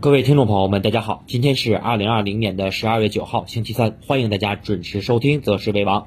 各位听众朋友们，大家好，今天是二零二零年的十二月九号，星期三，欢迎大家准时收听《择时为王》。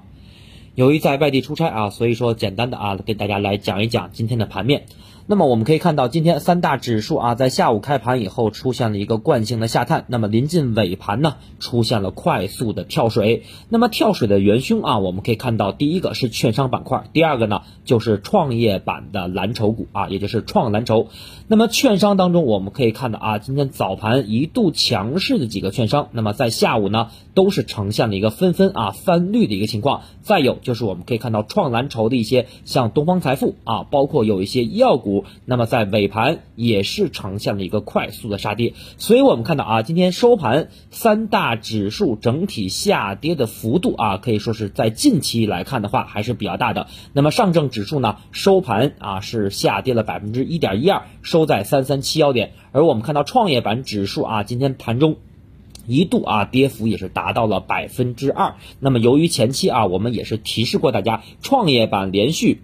由于在外地出差啊，所以说简单的啊，给大家来讲一讲今天的盘面。那么我们可以看到，今天三大指数啊，在下午开盘以后出现了一个惯性的下探，那么临近尾盘呢，出现了快速的跳水。那么跳水的元凶啊，我们可以看到，第一个是券商板块，第二个呢就是创业板的蓝筹股啊，也就是创蓝筹。那么券商当中，我们可以看到啊，今天早盘一度强势的几个券商，那么在下午呢，都是呈现了一个纷纷啊翻绿的一个情况。再有就是我们可以看到创蓝筹的一些像东方财富啊，包括有一些医药股。那么在尾盘也是呈现了一个快速的杀跌，所以我们看到啊，今天收盘三大指数整体下跌的幅度啊，可以说是在近期来看的话还是比较大的。那么上证指数呢，收盘啊是下跌了百分之一点一二，收在三三七幺点，而我们看到创业板指数啊，今天盘中一度啊跌幅也是达到了百分之二。那么由于前期啊，我们也是提示过大家，创业板连续。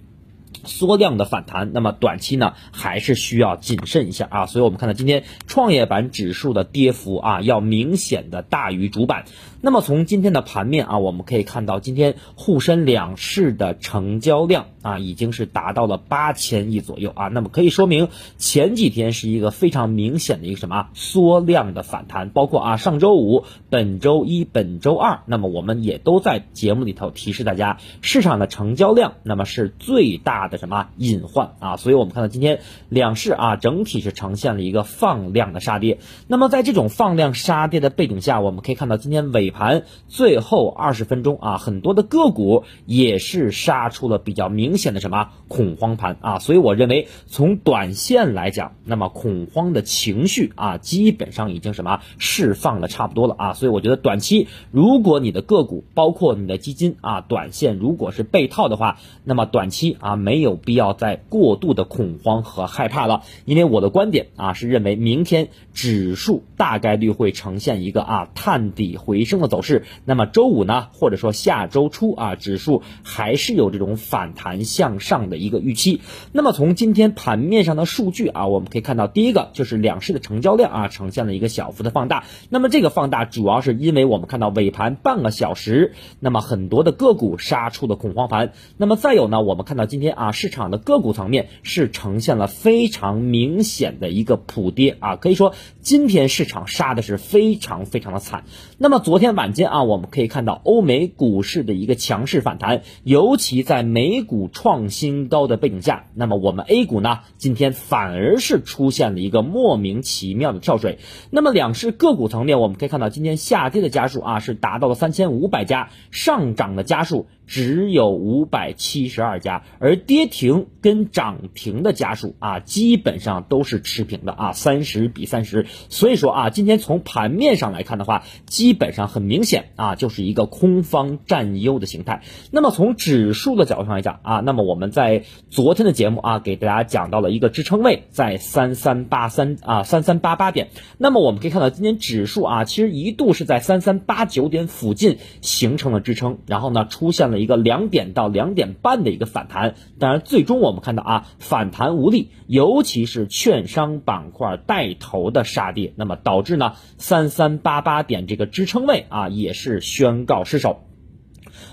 缩量的反弹，那么短期呢还是需要谨慎一下啊，所以我们看到今天创业板指数的跌幅啊要明显的大于主板。那么从今天的盘面啊，我们可以看到今天沪深两市的成交量啊已经是达到了八千亿左右啊，那么可以说明前几天是一个非常明显的一个什么缩量的反弹，包括啊上周五、本周一、本周二，那么我们也都在节目里头提示大家，市场的成交量那么是最大的什么隐患啊，所以我们看到今天两市啊整体是呈现了一个放量的杀跌，那么在这种放量杀跌的背景下，我们可以看到今天尾。尾盘最后二十分钟啊，很多的个股也是杀出了比较明显的什么恐慌盘啊，所以我认为从短线来讲，那么恐慌的情绪啊，基本上已经什么释放的差不多了啊，所以我觉得短期如果你的个股包括你的基金啊，短线如果是被套的话，那么短期啊没有必要再过度的恐慌和害怕了，因为我的观点啊是认为明天指数大概率会呈现一个啊探底回升。的走势，那么周五呢，或者说下周初啊，指数还是有这种反弹向上的一个预期。那么从今天盘面上的数据啊，我们可以看到，第一个就是两市的成交量啊，呈现了一个小幅的放大。那么这个放大主要是因为我们看到尾盘半个小时，那么很多的个股杀出了恐慌盘。那么再有呢，我们看到今天啊，市场的个股层面是呈现了非常明显的一个普跌啊，可以说今天市场杀的是非常非常的惨。那么昨天。晚间啊，我们可以看到欧美股市的一个强势反弹，尤其在美股创新高的背景下，那么我们 A 股呢，今天反而是出现了一个莫名其妙的跳水。那么两市个股层面，我们可以看到今天下跌的家数啊是达到了三千五百家，上涨的家数。只有五百七十二家，而跌停跟涨停的家数啊，基本上都是持平的啊，三十比三十。所以说啊，今天从盘面上来看的话，基本上很明显啊，就是一个空方占优的形态。那么从指数的角度上来讲啊，那么我们在昨天的节目啊，给大家讲到了一个支撑位在三三八三啊，三三八八点。那么我们可以看到，今天指数啊，其实一度是在三三八九点附近形成了支撑，然后呢，出现了。一个两点到两点半的一个反弹，当然最终我们看到啊反弹无力，尤其是券商板块带头的杀跌，那么导致呢三三八八点这个支撑位啊也是宣告失守。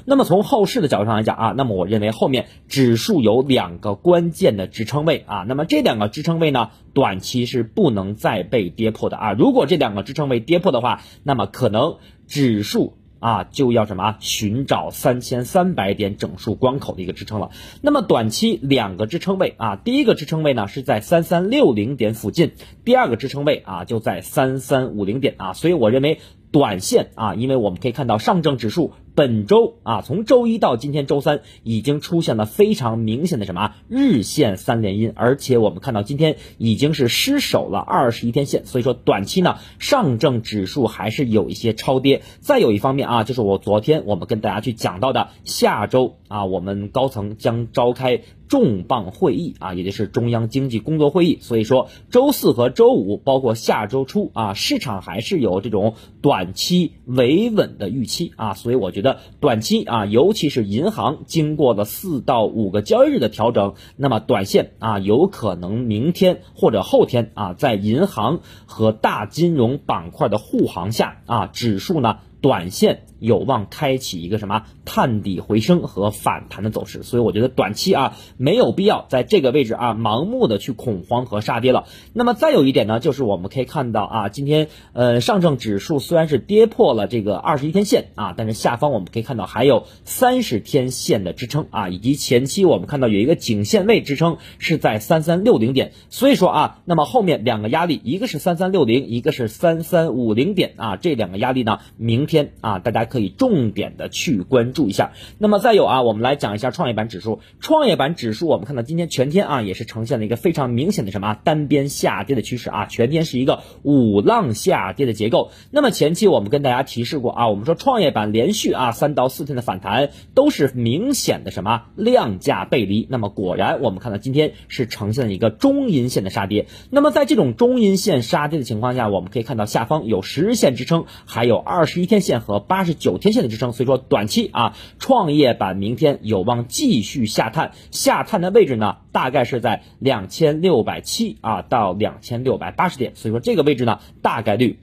那么从后市的角度上来讲啊，那么我认为后面指数有两个关键的支撑位啊，那么这两个支撑位呢短期是不能再被跌破的啊，如果这两个支撑位跌破的话，那么可能指数。啊，就要什么寻找三千三百点整数关口的一个支撑了。那么短期两个支撑位啊，第一个支撑位呢是在三三六零点附近，第二个支撑位啊就在三三五零点啊。所以我认为短线啊，因为我们可以看到上证指数。本周啊，从周一到今天周三，已经出现了非常明显的什么日线三连阴，而且我们看到今天已经是失守了二十一天线，所以说短期呢，上证指数还是有一些超跌。再有一方面啊，就是我昨天我们跟大家去讲到的，下周啊，我们高层将召开重磅会议啊，也就是中央经济工作会议。所以说，周四和周五，包括下周初啊，市场还是有这种短期维稳的预期啊。所以我觉得短期啊，尤其是银行经过了四到五个交易日的调整，那么短线啊，有可能明天或者后天啊，在银行和大金融板块的护航下啊，指数呢。短线有望开启一个什么探底回升和反弹的走势，所以我觉得短期啊没有必要在这个位置啊盲目的去恐慌和杀跌了。那么再有一点呢，就是我们可以看到啊，今天呃上证指数虽然是跌破了这个二十一天线啊，但是下方我们可以看到还有三十天线的支撑啊，以及前期我们看到有一个颈线位支撑是在三三六零点，所以说啊，那么后面两个压力一个是三三六零，一个是三三五零点啊，这两个压力呢，明天。天啊，大家可以重点的去关注一下。那么再有啊，我们来讲一下创业板指数。创业板指数，我们看到今天全天啊，也是呈现了一个非常明显的什么单边下跌的趋势啊，全天是一个五浪下跌的结构。那么前期我们跟大家提示过啊，我们说创业板连续啊三到四天的反弹都是明显的什么量价背离。那么果然我们看到今天是呈现了一个中阴线的杀跌。那么在这种中阴线杀跌的情况下，我们可以看到下方有十日线支撑，还有二十一天。线和八十九天线的支撑，所以说短期啊，创业板明天有望继续下探，下探的位置呢，大概是在两千六百七啊到两千六百八十点，所以说这个位置呢，大概率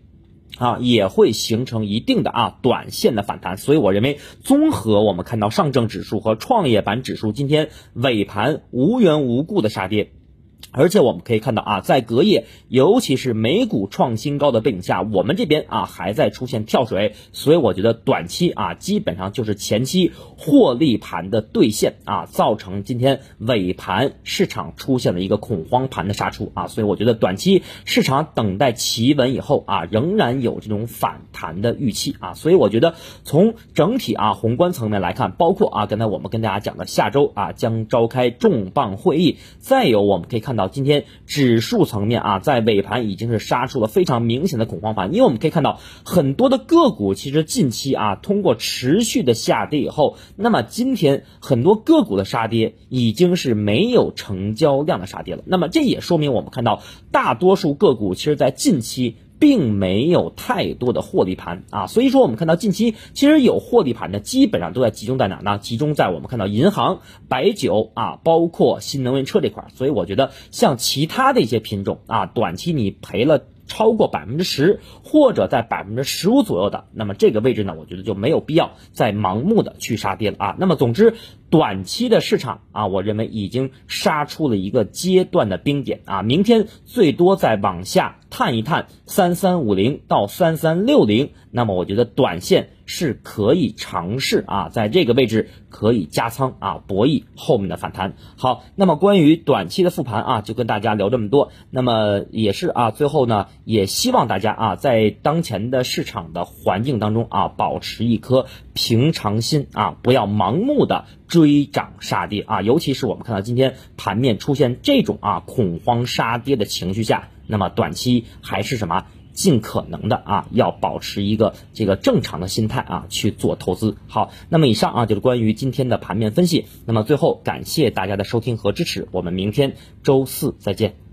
啊也会形成一定的啊短线的反弹，所以我认为综合我们看到上证指数和创业板指数今天尾盘无缘无故的杀跌。而且我们可以看到啊，在隔夜，尤其是美股创新高的背景下，我们这边啊还在出现跳水，所以我觉得短期啊基本上就是前期获利盘的兑现啊，造成今天尾盘市场出现了一个恐慌盘的杀出啊，所以我觉得短期市场等待企稳以后啊，仍然有这种反弹的预期啊，所以我觉得从整体啊宏观层面来看，包括啊刚才我们跟大家讲的下周啊将召开重磅会议，再有我们可以看。看到今天指数层面啊，在尾盘已经是杀出了非常明显的恐慌盘，因为我们可以看到很多的个股其实近期啊，通过持续的下跌以后，那么今天很多个股的杀跌已经是没有成交量的杀跌了，那么这也说明我们看到大多数个股其实在近期。并没有太多的获利盘啊，所以说我们看到近期其实有获利盘的，基本上都在集中在哪呢？集中在我们看到银行、白酒啊，包括新能源车这块。所以我觉得像其他的一些品种啊，短期你赔了超过百分之十，或者在百分之十五左右的，那么这个位置呢，我觉得就没有必要再盲目的去杀跌了啊。那么总之。短期的市场啊，我认为已经杀出了一个阶段的冰点啊，明天最多再往下探一探三三五零到三三六零，那么我觉得短线是可以尝试啊，在这个位置可以加仓啊，博弈后面的反弹。好，那么关于短期的复盘啊，就跟大家聊这么多。那么也是啊，最后呢，也希望大家啊，在当前的市场的环境当中啊，保持一颗平常心啊，不要盲目的。追涨杀跌啊，尤其是我们看到今天盘面出现这种啊恐慌杀跌的情绪下，那么短期还是什么尽可能的啊要保持一个这个正常的心态啊去做投资。好，那么以上啊就是关于今天的盘面分析。那么最后感谢大家的收听和支持，我们明天周四再见。